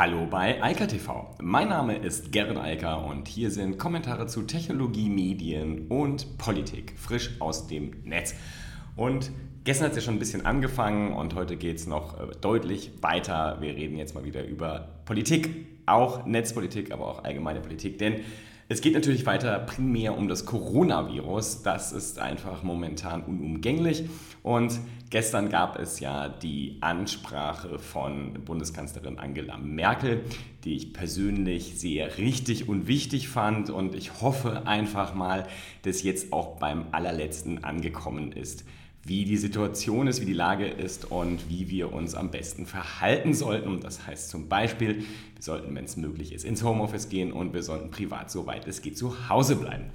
Hallo bei Eika TV. Mein Name ist Gerrit Eiker und hier sind Kommentare zu Technologie, Medien und Politik frisch aus dem Netz. Und gestern hat es ja schon ein bisschen angefangen und heute geht es noch äh, deutlich weiter. Wir reden jetzt mal wieder über Politik, auch Netzpolitik, aber auch allgemeine Politik, denn es geht natürlich weiter primär um das Coronavirus. Das ist einfach momentan unumgänglich. Und gestern gab es ja die Ansprache von Bundeskanzlerin Angela Merkel, die ich persönlich sehr richtig und wichtig fand. Und ich hoffe einfach mal, dass jetzt auch beim allerletzten angekommen ist wie die Situation ist, wie die Lage ist und wie wir uns am besten verhalten sollten. Und das heißt zum Beispiel, wir sollten, wenn es möglich ist, ins Homeoffice gehen und wir sollten privat, soweit es geht, zu Hause bleiben.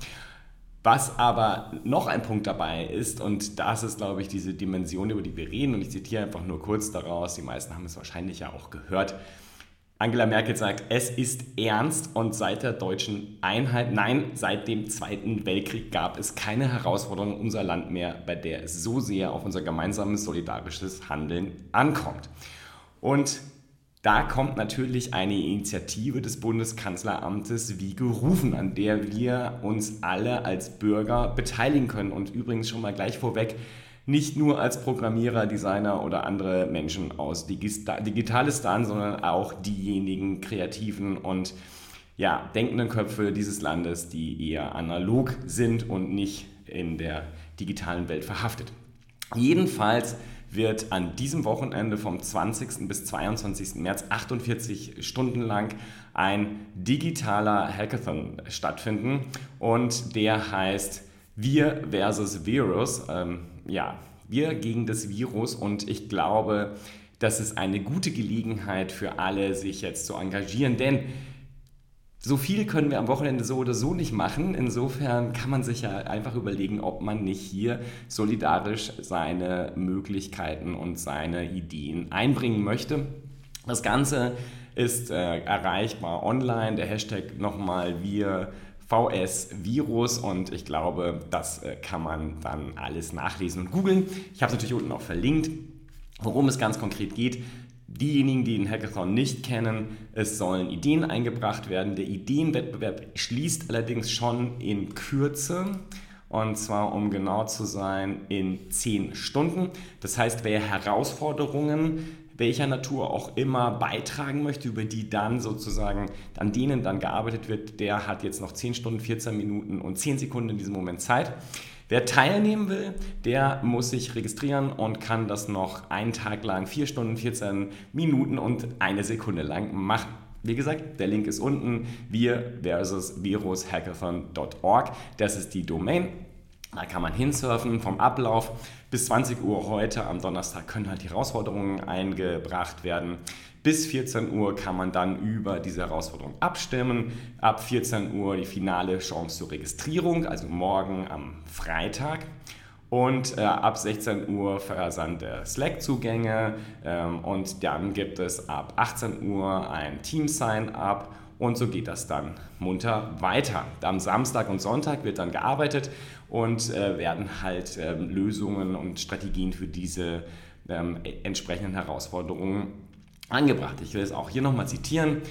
Was aber noch ein Punkt dabei ist, und das ist, glaube ich, diese Dimension, über die wir reden, und ich zitiere einfach nur kurz daraus, die meisten haben es wahrscheinlich ja auch gehört, Angela Merkel sagt, es ist ernst und seit der deutschen Einheit, nein, seit dem Zweiten Weltkrieg gab es keine Herausforderung in unser Land mehr, bei der es so sehr auf unser gemeinsames solidarisches Handeln ankommt. Und da kommt natürlich eine Initiative des Bundeskanzleramtes wie gerufen, an der wir uns alle als Bürger beteiligen können. Und übrigens schon mal gleich vorweg, nicht nur als Programmierer, Designer oder andere Menschen aus Digitalistan, sondern auch diejenigen kreativen und ja, denkenden Köpfe dieses Landes, die eher analog sind und nicht in der digitalen Welt verhaftet. Jedenfalls wird an diesem Wochenende vom 20. bis 22. März 48 Stunden lang ein digitaler Hackathon stattfinden und der heißt Wir versus Virus. Ähm, ja, wir gegen das Virus und ich glaube, das ist eine gute Gelegenheit für alle, sich jetzt zu engagieren, denn so viel können wir am Wochenende so oder so nicht machen. Insofern kann man sich ja einfach überlegen, ob man nicht hier solidarisch seine Möglichkeiten und seine Ideen einbringen möchte. Das Ganze ist äh, erreichbar online. Der Hashtag nochmal wir VS-Virus und ich glaube, das äh, kann man dann alles nachlesen und googeln. Ich habe es natürlich unten auch verlinkt, worum es ganz konkret geht. Diejenigen, die den Hackathon nicht kennen, es sollen Ideen eingebracht werden. Der Ideenwettbewerb schließt allerdings schon in Kürze. Und zwar, um genau zu sein, in 10 Stunden. Das heißt, wer Herausforderungen welcher Natur auch immer beitragen möchte, über die dann sozusagen, an denen dann gearbeitet wird, der hat jetzt noch 10 Stunden, 14 Minuten und 10 Sekunden in diesem Moment Zeit. Wer teilnehmen will, der muss sich registrieren und kann das noch einen Tag lang, 4 Stunden, 14 Minuten und eine Sekunde lang machen. Wie gesagt, der Link ist unten, wir versus virushackathon.org. Das ist die Domain. Da kann man hinsurfen vom Ablauf. Bis 20 Uhr heute am Donnerstag können halt die Herausforderungen eingebracht werden. Bis 14 Uhr kann man dann über diese Herausforderung abstimmen. Ab 14 Uhr die finale Chance zur Registrierung, also morgen am Freitag. Und äh, ab 16 Uhr Versand der Slack-Zugänge. Ähm, und dann gibt es ab 18 Uhr ein Team-Sign-up und so geht das dann munter weiter. Am Samstag und Sonntag wird dann gearbeitet und äh, werden halt äh, Lösungen und Strategien für diese ähm, entsprechenden Herausforderungen angebracht. Ich will es auch hier nochmal zitieren.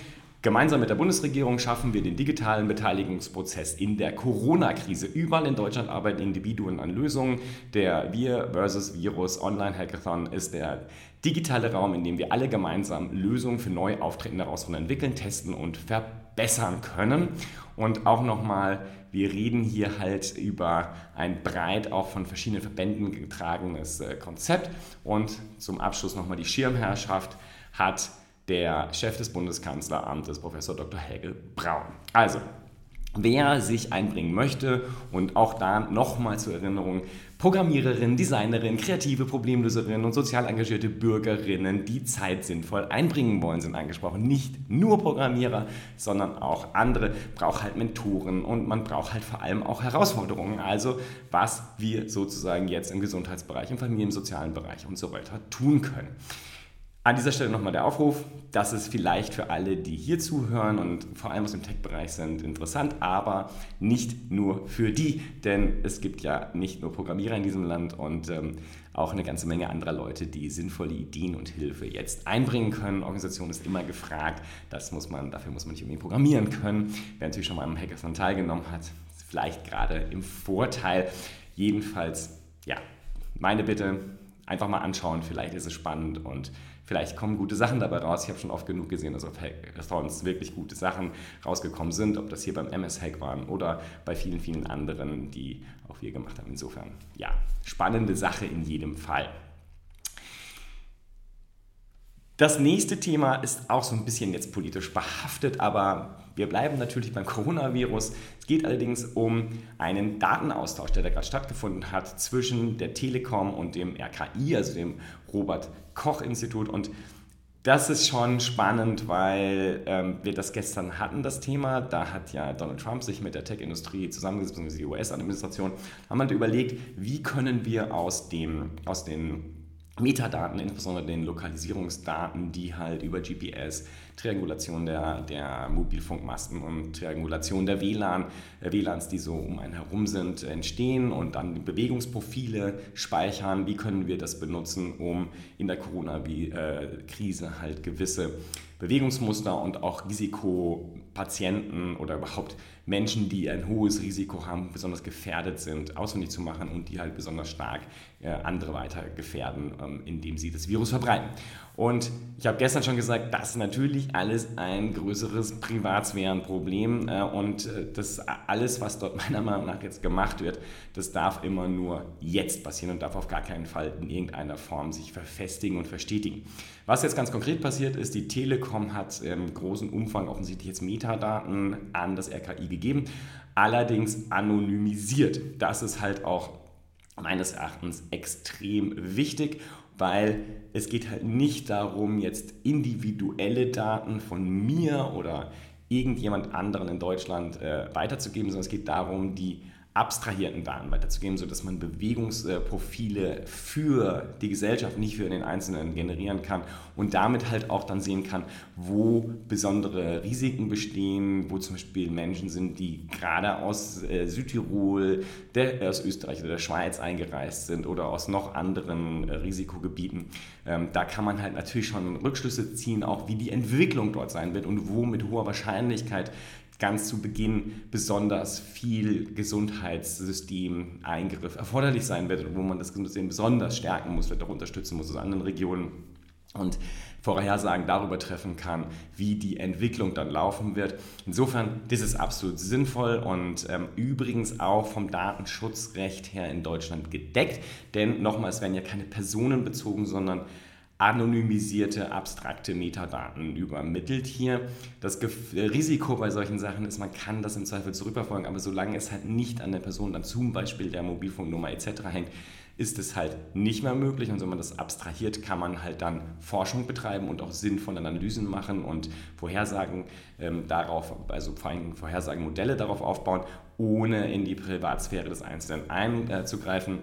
Gemeinsam mit der Bundesregierung schaffen wir den digitalen Beteiligungsprozess in der Corona-Krise. Überall in Deutschland arbeiten Individuen an Lösungen. Der Wir versus Virus Online-Hackathon ist der digitale Raum, in dem wir alle gemeinsam Lösungen für neu auftretende Herausforderungen entwickeln, testen und verbessern können. Und auch nochmal, wir reden hier halt über ein breit auch von verschiedenen Verbänden getragenes äh, Konzept. Und zum Abschluss nochmal die Schirmherrschaft hat der Chef des Bundeskanzleramtes, Professor Dr. Helge Braun. Also, wer sich einbringen möchte und auch da nochmal zur Erinnerung, Programmiererinnen, Designerinnen, kreative Problemlöserinnen und sozial engagierte Bürgerinnen, die Zeit sinnvoll einbringen wollen, sind angesprochen. Nicht nur Programmierer, sondern auch andere. Braucht halt Mentoren und man braucht halt vor allem auch Herausforderungen. Also was wir sozusagen jetzt im Gesundheitsbereich, im Familien- und sozialen Bereich und so weiter tun können. An dieser Stelle nochmal der Aufruf, das ist vielleicht für alle, die hier zuhören und vor allem aus dem Tech-Bereich sind, interessant, aber nicht nur für die, denn es gibt ja nicht nur Programmierer in diesem Land und ähm, auch eine ganze Menge anderer Leute, die sinnvolle Ideen und Hilfe jetzt einbringen können. Organisation ist immer gefragt, das muss man, dafür muss man nicht unbedingt programmieren können. Wer natürlich schon mal am Hackathon teilgenommen hat, ist vielleicht gerade im Vorteil. Jedenfalls, ja, meine Bitte, einfach mal anschauen, vielleicht ist es spannend und vielleicht kommen gute Sachen dabei raus. Ich habe schon oft genug gesehen, dass auf Hackathons wirklich gute Sachen rausgekommen sind, ob das hier beim MS-Hack waren oder bei vielen, vielen anderen, die auch wir gemacht haben. Insofern, ja, spannende Sache in jedem Fall. Das nächste Thema ist auch so ein bisschen jetzt politisch behaftet, aber wir bleiben natürlich beim Coronavirus. Es geht allerdings um einen Datenaustausch, der da gerade stattgefunden hat zwischen der Telekom und dem RKI, also dem Robert Koch Institut. Und das ist schon spannend, weil ähm, wir das gestern hatten, das Thema. Da hat ja Donald Trump sich mit der Tech-Industrie zusammengesetzt, beziehungsweise die US-Administration, haben halt überlegt, wie können wir aus, dem, aus den Metadaten, insbesondere den Lokalisierungsdaten, die halt über GPS, Triangulation der, der Mobilfunkmasten und Triangulation der WLAN, äh, WLANs, die so um einen herum sind, entstehen und dann Bewegungsprofile speichern. Wie können wir das benutzen, um in der Corona-Krise halt gewisse Bewegungsmuster und auch Risikopatienten oder überhaupt Menschen, die ein hohes Risiko haben, besonders gefährdet sind, ausfindig zu machen und die halt besonders stark äh, andere weiter gefährden, ähm, indem sie das Virus verbreiten. Und ich habe gestern schon gesagt, das ist natürlich alles ein größeres Privatsphärenproblem äh, und äh, das alles, was dort meiner Meinung nach jetzt gemacht wird, das darf immer nur jetzt passieren und darf auf gar keinen Fall in irgendeiner Form sich verfestigen und verstetigen. Was jetzt ganz konkret passiert ist, die Telekom hat im großen Umfang offensichtlich jetzt Metadaten an das RKI gegeben, allerdings anonymisiert. Das ist halt auch meines Erachtens extrem wichtig, weil es geht halt nicht darum, jetzt individuelle Daten von mir oder irgendjemand anderen in Deutschland äh, weiterzugeben, sondern es geht darum, die abstrahierten Daten weiterzugeben, sodass man Bewegungsprofile für die Gesellschaft, nicht für den Einzelnen generieren kann und damit halt auch dann sehen kann, wo besondere Risiken bestehen, wo zum Beispiel Menschen sind, die gerade aus äh, Südtirol, der, aus Österreich oder der Schweiz eingereist sind oder aus noch anderen äh, Risikogebieten. Ähm, da kann man halt natürlich schon Rückschlüsse ziehen, auch wie die Entwicklung dort sein wird und wo mit hoher Wahrscheinlichkeit ganz zu Beginn besonders viel Gesundheitssystem-Eingriff erforderlich sein wird und wo man das Gesundheitssystem besonders stärken muss, vielleicht auch unterstützen muss aus anderen Regionen und Vorhersagen darüber treffen kann, wie die Entwicklung dann laufen wird. Insofern, das ist absolut sinnvoll und ähm, übrigens auch vom Datenschutzrecht her in Deutschland gedeckt, denn nochmal, es werden ja keine Personen bezogen, sondern anonymisierte, abstrakte Metadaten übermittelt hier. Das Risiko bei solchen Sachen ist, man kann das im Zweifel zurückverfolgen, aber solange es halt nicht an der Person dann zum Beispiel der Mobilfunknummer etc. hängt, ist es halt nicht mehr möglich. Und wenn man das abstrahiert, kann man halt dann Forschung betreiben und auch sinnvolle Analysen machen und Vorhersagen ähm, darauf, also vor allem Vorhersagenmodelle darauf aufbauen, ohne in die Privatsphäre des Einzelnen einzugreifen.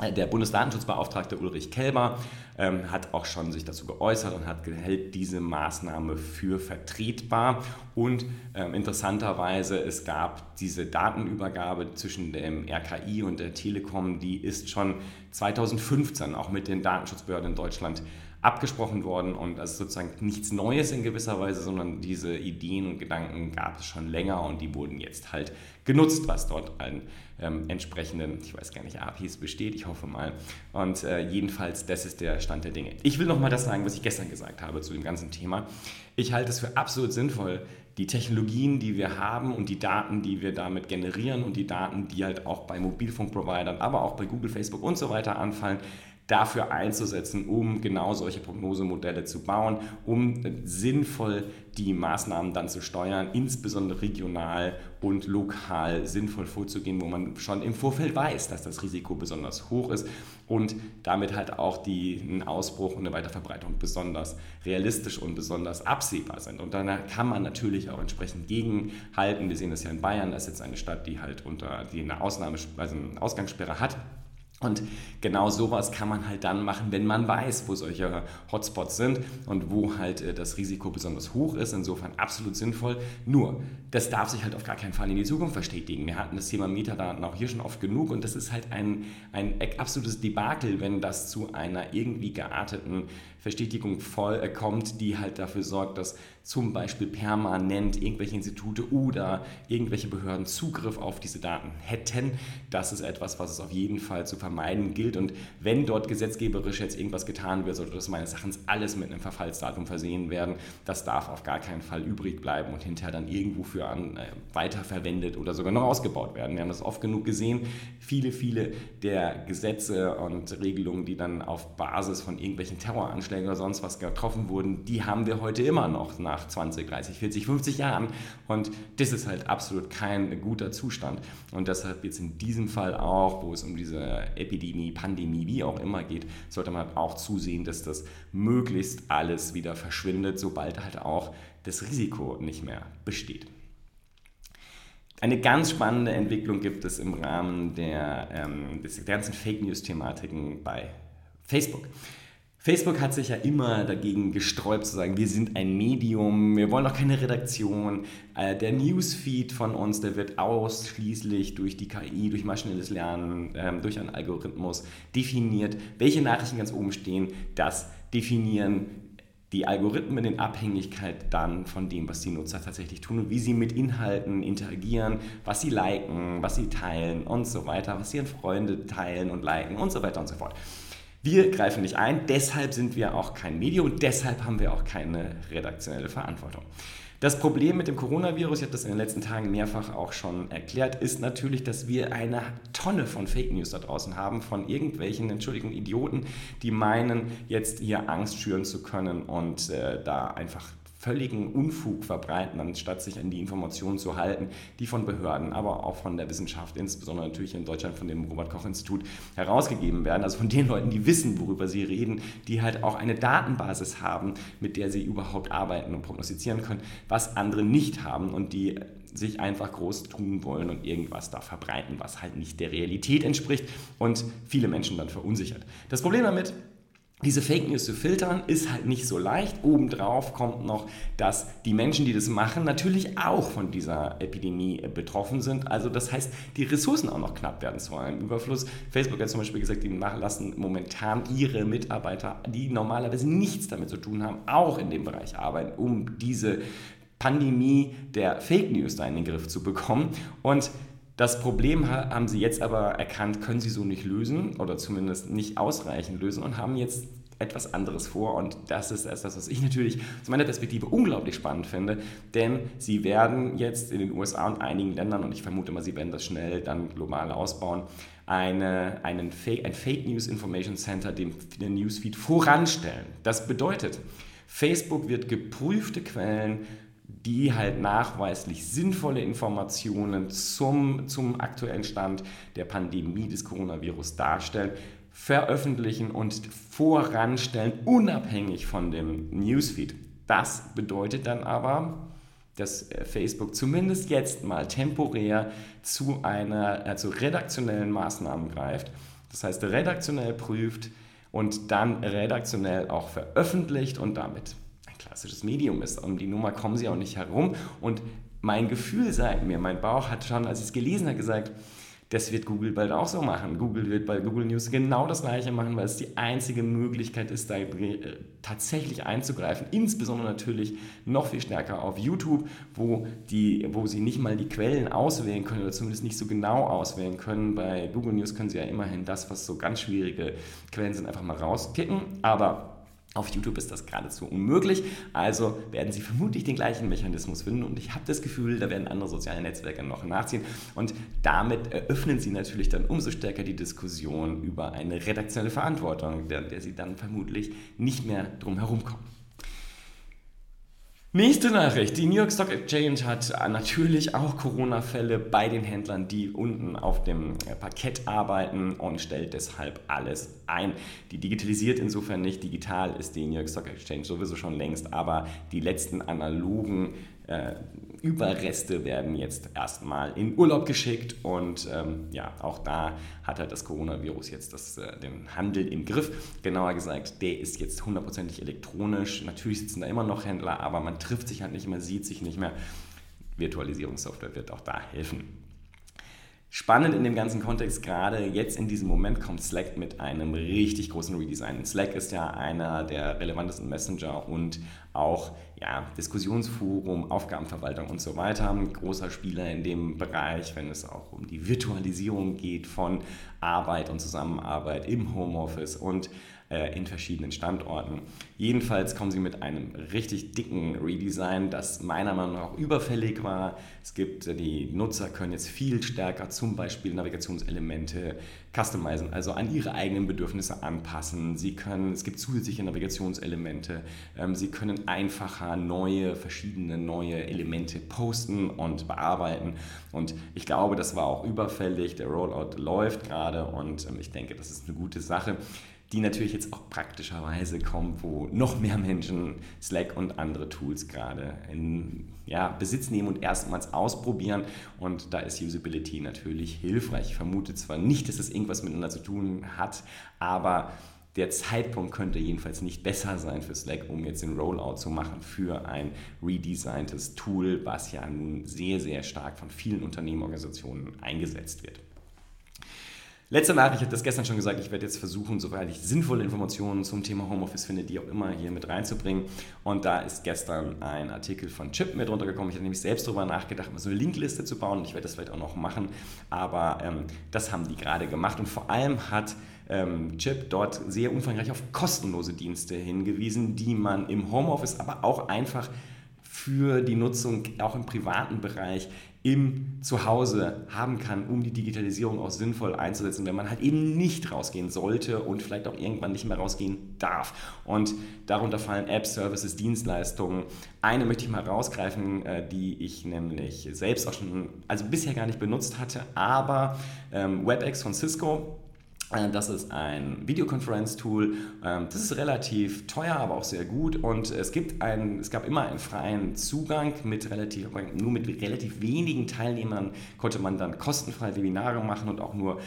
Der Bundesdatenschutzbeauftragte Ulrich Kelber ähm, hat auch schon sich dazu geäußert und hat hält diese Maßnahme für vertretbar. Und ähm, interessanterweise, es gab diese Datenübergabe zwischen dem RKI und der Telekom, die ist schon 2015 auch mit den Datenschutzbehörden in Deutschland abgesprochen worden und das ist sozusagen nichts Neues in gewisser Weise, sondern diese Ideen und Gedanken gab es schon länger und die wurden jetzt halt genutzt, was dort an ähm, entsprechenden, ich weiß gar nicht, APIs besteht, ich hoffe mal. Und äh, jedenfalls, das ist der Stand der Dinge. Ich will nochmal das sagen, was ich gestern gesagt habe zu dem ganzen Thema. Ich halte es für absolut sinnvoll, die Technologien, die wir haben und die Daten, die wir damit generieren und die Daten, die halt auch bei Mobilfunkprovidern, aber auch bei Google, Facebook und so weiter anfallen, dafür einzusetzen, um genau solche Prognosemodelle zu bauen, um sinnvoll die Maßnahmen dann zu steuern, insbesondere regional und lokal sinnvoll vorzugehen, wo man schon im Vorfeld weiß, dass das Risiko besonders hoch ist und damit halt auch die, ein Ausbruch und eine Weiterverbreitung besonders realistisch und besonders absehbar sind. Und dann kann man natürlich auch entsprechend gegenhalten. Wir sehen das ja in Bayern, das ist jetzt eine Stadt, die halt unter die eine Ausnahme, also eine Ausgangssperre hat Und genau sowas kann man halt dann machen, wenn man weiß, wo solche Hotspots sind und wo halt äh, das Risiko besonders hoch ist. Insofern absolut sinnvoll. Nur, das darf sich halt auf gar keinen Fall in die Zukunft verstetigen. Wir hatten das Thema Metadaten auch hier schon oft genug und das ist halt ein, ein absolutes Debakel, wenn das zu einer irgendwie gearteten Verstetigung voll, äh, kommt, die halt dafür sorgt, dass zum Beispiel permanent irgendwelche Institute oder irgendwelche Behörden Zugriff auf diese Daten hätten. Das ist etwas, was es auf jeden Fall zu vermeiden gilt. Und wenn dort gesetzgeberisch jetzt irgendwas getan wird, sollte das meines Erachtens alles mit einem Verfallsdatum versehen werden. Das darf auf gar keinen Fall übrig bleiben und hinterher dann irgendwo für an, äh, weiterverwendet oder sogar noch ausgebaut werden. Wir haben das oft genug gesehen. Viele, viele der Gesetze und Regelungen, die dann auf Basis von irgendwelchen Terroranschlägen oder sonst was getroffen wurden, die haben wir heute immer noch nach nach 20, 30, 40, 50 Jahren. Und das ist halt absolut kein guter Zustand. Und deshalb jetzt in diesem Fall auch, wo es um diese Epidemie, Pandemie, wie auch immer geht, sollte man auch zusehen, dass das möglichst alles wieder verschwindet, sobald halt auch das Risiko nicht mehr besteht. Eine ganz spannende Entwicklung gibt es im Rahmen der, ähm, der ganzen Fake News-Thematiken bei Facebook. Facebook hat sich ja immer dagegen gesträubt zu sagen, wir sind ein Medium, wir wollen auch keine Redaktion. Äh, der Newsfeed von uns, der wird ausschließlich durch die KI, durch maschinelles Lernen, ähm, durch einen Algorithmus definiert. Welche Nachrichten ganz oben stehen, das definieren die Algorithmen in Abhängigkeit dann von dem, was die Nutzer tatsächlich tun und wie sie mit Inhalten interagieren, was sie liken, was sie teilen und so weiter, was an Freunde teilen und liken und so weiter und so fort. Wir greifen nicht ein, deshalb sind wir auch kein Medium und deshalb haben wir auch keine redaktionelle Verantwortung. Das Problem mit dem Coronavirus, ich habe das in den letzten Tagen mehrfach auch schon erklärt, ist natürlich, dass wir eine Tonne von Fake News da draußen haben, von irgendwelchen, Entschuldigung, Idioten, die meinen, jetzt hier Angst schüren zu können und äh, da einfach völligen Unfug verbreiten, anstatt sich an die Informationen zu halten, die von Behörden, aber auch von der Wissenschaft, insbesondere natürlich in Deutschland von dem Robert-Koch-Institut herausgegeben werden. Also von den Leuten, die wissen, worüber sie reden, die halt auch eine Datenbasis haben, mit der sie überhaupt arbeiten und prognostizieren können, was andere nicht haben und die sich einfach groß tun wollen und irgendwas da verbreiten, was halt nicht der Realität entspricht und viele Menschen dann verunsichert. Das Problem damit diese Fake News zu filtern ist halt nicht so leicht. Obendrauf kommt noch, dass die Menschen, die das machen, natürlich auch von dieser Epidemie äh, betroffen sind. Also das heißt, die Ressourcen auch noch knapp werden zu einem Überfluss. Facebook hat zum Beispiel gesagt, die lassen momentan ihre Mitarbeiter, die normalerweise nichts damit zu tun haben, auch in dem Bereich arbeiten, um diese Pandemie der Fake News da in den Griff zu bekommen. Und das Problem haben sie jetzt aber erkannt, können sie so nicht lösen oder zumindest nicht ausreichend lösen und haben jetzt etwas anderes vor. Und das ist etwas, was ich natürlich aus meiner Perspektive unglaublich spannend finde, denn sie werden jetzt in den USA und einigen Ländern, und ich vermute mal, sie werden das schnell dann global ausbauen, eine, einen Fake, ein Fake News Information Center dem, dem Newsfeed voranstellen. Das bedeutet, Facebook wird geprüfte Quellen die halt nachweislich sinnvolle Informationen zum, zum aktuellen Stand der Pandemie des Coronavirus darstellen, veröffentlichen und voranstellen, unabhängig von dem Newsfeed. Das bedeutet dann aber, dass äh, Facebook zumindest jetzt mal temporär zu einer äh, zu redaktionellen Maßnahmen greift. Das heißt, redaktionell prüft und dann redaktionell auch veröffentlicht und damit klassisches Medium ist. Um die Nummer kommen sie auch nicht herum. Und mein Gefühl sagt mir, mein Bauch hat schon, als ich es gelesen habe, gesagt, das wird Google bald auch so machen. Google wird bei Google News genau das gleiche machen, weil es die einzige Möglichkeit ist, da äh, tatsächlich einzugreifen. Insbesondere natürlich noch viel stärker auf YouTube, wo, die, wo sie nicht mal die Quellen auswählen können oder zumindest nicht so genau auswählen können. Bei Google News können sie ja immerhin das, was so ganz schwierige Quellen sind, einfach mal rauskicken. Aber auf YouTube ist das geradezu unmöglich, also werden Sie vermutlich den gleichen Mechanismus finden. Und ich habe das Gefühl, da werden andere soziale Netzwerke noch nachziehen. Und damit eröffnen Sie natürlich dann umso stärker die Diskussion über eine redaktionelle Verantwortung, der, der Sie dann vermutlich nicht mehr drum herum kommen. Nächste Nachricht. Die New York Stock Exchange hat natürlich auch Corona-Fälle bei den Händlern, die unten auf dem Parkett arbeiten und stellt deshalb alles ein. Die digitalisiert insofern nicht. Digital ist die New York Stock Exchange sowieso schon längst, aber die letzten analogen äh, Überreste werden jetzt erstmal in Urlaub geschickt und ähm, ja, auch da hat halt das Coronavirus jetzt das, äh, den Handel im Griff. Genauer gesagt, der ist jetzt hundertprozentig elektronisch. Natürlich sitzen da immer noch Händler, aber man trifft sich halt nicht mehr, sieht sich nicht mehr. Virtualisierungssoftware wird auch da helfen. Spannend in dem ganzen Kontext, gerade jetzt in diesem Moment kommt Slack mit einem richtig großen Redesign. Slack ist ja einer der relevantesten Messenger und auch ja, Diskussionsforum, Aufgabenverwaltung und so weiter. Ein großer Spieler in dem Bereich, wenn es auch um die Virtualisierung geht von Arbeit und Zusammenarbeit im Homeoffice und äh, in verschiedenen Standorten. Jedenfalls kommen sie mit einem richtig dicken Redesign, das meiner Meinung nach überfällig war. Es gibt, äh, die Nutzer können jetzt viel stärker zum Beispiel Navigationselemente customizen, also an ihre eigenen Bedürfnisse anpassen. Sie können, es gibt zusätzliche Navigationselemente. Ähm, sie können einfacher neue, verschiedene neue Elemente posten und bearbeiten. Und ich glaube, das war auch überfällig. Der Rollout läuft gerade und ähm, ich denke, das ist eine gute Sache die natürlich jetzt auch praktischerweise kommt, wo noch mehr Menschen Slack und andere Tools gerade in ja, Besitz nehmen und erstmals ausprobieren. Und da ist Usability natürlich hilfreich. Ich vermute zwar nicht, dass es irgendwas miteinander zu tun hat, aber der Zeitpunkt könnte jedenfalls nicht besser sein für Slack, um jetzt den Rollout zu machen für ein redesigntes Tool, was ja nun sehr, sehr stark von vielen Unternehmen, Organisationen eingesetzt wird. Letzte Nachricht, ich hatte das gestern schon gesagt, ich werde jetzt versuchen, soweit ich sinnvolle Informationen zum Thema Homeoffice finde, die auch immer hier mit reinzubringen. Und da ist gestern ein Artikel von Chip mit runtergekommen. Ich habe nämlich selbst darüber nachgedacht, mal so eine Linkliste zu bauen. Ich werde das vielleicht auch noch machen, aber ähm, das haben die gerade gemacht. Und vor allem hat ähm, Chip dort sehr umfangreich auf kostenlose Dienste hingewiesen, die man im Homeoffice, aber auch einfach für die Nutzung auch im privaten Bereich im Zuhause haben kann, um die Digitalisierung auch sinnvoll einzusetzen, wenn man halt eben nicht rausgehen sollte und vielleicht auch irgendwann nicht mehr rausgehen darf. Und darunter fallen Apps, Services, Dienstleistungen. Eine möchte ich mal rausgreifen, äh, die ich nämlich selbst auch schon, also bisher gar nicht benutzt hatte, aber ähm, WebEx von Cisco das ist ein Videokonferenz-Tool. Ähm, das ist relativ teuer, aber auch sehr gut. Und es, gibt einen, es gab immer einen freien Zugang mit relativ, nur mit relativ wenigen Teilnehmern konnte man dann kostenfrei Webinare machen und auch nur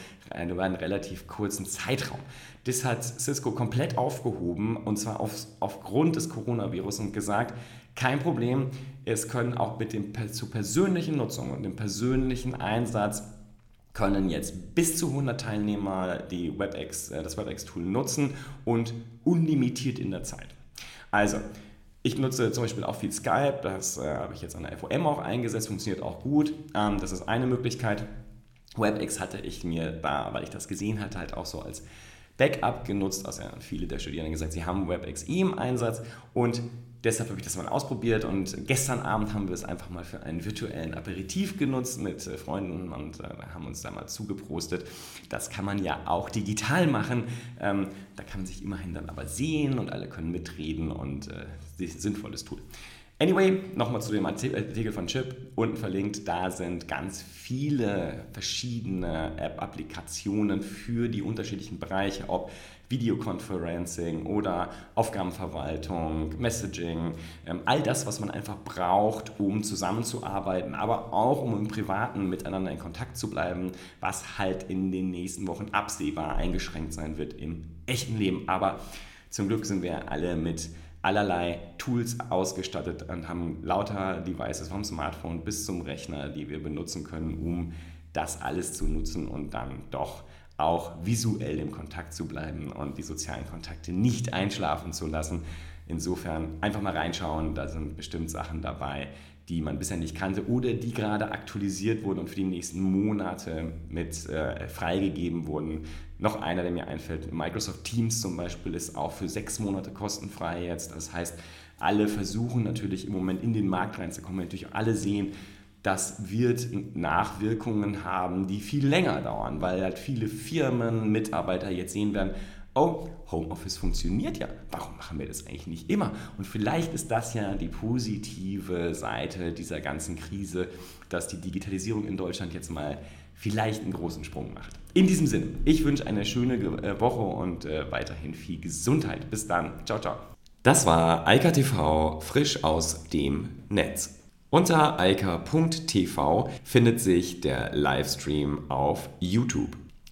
über einen relativ kurzen Zeitraum. Das hat Cisco komplett aufgehoben und zwar auf, aufgrund des Coronavirus und gesagt, kein Problem, es können auch mit dem zu persönlichen Nutzung und dem persönlichen Einsatz können jetzt bis zu 100 Teilnehmer die WebEx, äh, das WebEx-Tool nutzen und unlimitiert in der Zeit. Also, ich nutze zum Beispiel auch viel Skype, das äh, habe ich jetzt an der FOM auch eingesetzt, funktioniert auch gut. Ähm, das ist eine Möglichkeit. WebEx hatte ich mir da, weil ich das gesehen hatte, halt auch so als Backup genutzt. Also viele der Studierenden gesagt, sie haben WebEx eh im Einsatz und Deshalb habe ich das mal ausprobiert und gestern Abend haben wir es einfach mal für einen virtuellen Aperitif genutzt mit äh, Freunden und äh, haben uns da mal zugeprostet. Das kann man ja auch digital machen. Ähm, da kann man sich immerhin dann aber sehen und alle können mitreden und äh, sinnvolles Tool. Anyway, nochmal zu dem Artikel von Chip, unten verlinkt, da sind ganz viele verschiedene App-Applikationen für die unterschiedlichen Bereiche, ob Videoconferencing oder Aufgabenverwaltung, Messaging, ähm, all das, was man einfach braucht, um zusammenzuarbeiten, aber auch um im Privaten miteinander in Kontakt zu bleiben, was halt in den nächsten Wochen absehbar eingeschränkt sein wird im echten Leben. Aber zum Glück sind wir alle mit allerlei Tools ausgestattet und haben lauter Devices vom Smartphone bis zum Rechner, die wir benutzen können, um das alles zu nutzen und dann doch auch visuell im Kontakt zu bleiben und die sozialen Kontakte nicht einschlafen zu lassen. Insofern einfach mal reinschauen, da sind bestimmt Sachen dabei, die man bisher nicht kannte oder die gerade aktualisiert wurden und für die nächsten Monate mit äh, freigegeben wurden. Noch einer, der mir einfällt, Microsoft Teams zum Beispiel ist auch für sechs Monate kostenfrei jetzt. Das heißt, alle versuchen natürlich im Moment in den Markt reinzukommen, natürlich alle sehen, das wird Nachwirkungen haben, die viel länger dauern, weil halt viele Firmen, Mitarbeiter jetzt sehen werden, oh, Homeoffice funktioniert ja, warum machen wir das eigentlich nicht immer? Und vielleicht ist das ja die positive Seite dieser ganzen Krise, dass die Digitalisierung in Deutschland jetzt mal vielleicht einen großen Sprung macht. In diesem Sinne, ich wünsche eine schöne äh, Woche und äh, weiterhin viel Gesundheit. Bis dann. Ciao, ciao. Das war Eika TV frisch aus dem Netz. Unter eika.tv findet sich der Livestream auf YouTube.